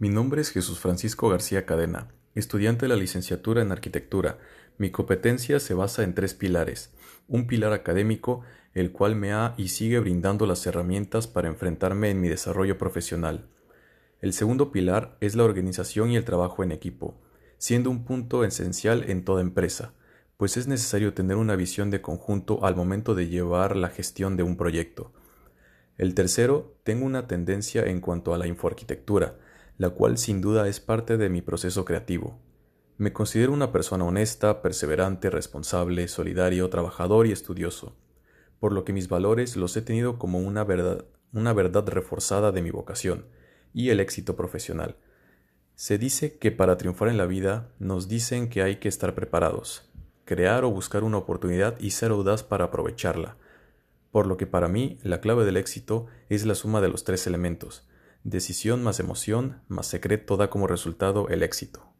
Mi nombre es Jesús Francisco García Cadena, estudiante de la licenciatura en arquitectura. Mi competencia se basa en tres pilares. Un pilar académico, el cual me ha y sigue brindando las herramientas para enfrentarme en mi desarrollo profesional. El segundo pilar es la organización y el trabajo en equipo, siendo un punto esencial en toda empresa, pues es necesario tener una visión de conjunto al momento de llevar la gestión de un proyecto. El tercero, tengo una tendencia en cuanto a la infoarquitectura, la cual sin duda es parte de mi proceso creativo. Me considero una persona honesta, perseverante, responsable, solidario, trabajador y estudioso, por lo que mis valores los he tenido como una verdad, una verdad reforzada de mi vocación y el éxito profesional. Se dice que para triunfar en la vida nos dicen que hay que estar preparados, crear o buscar una oportunidad y ser audaz para aprovecharla, por lo que para mí la clave del éxito es la suma de los tres elementos, Decisión más emoción más secreto da como resultado el éxito.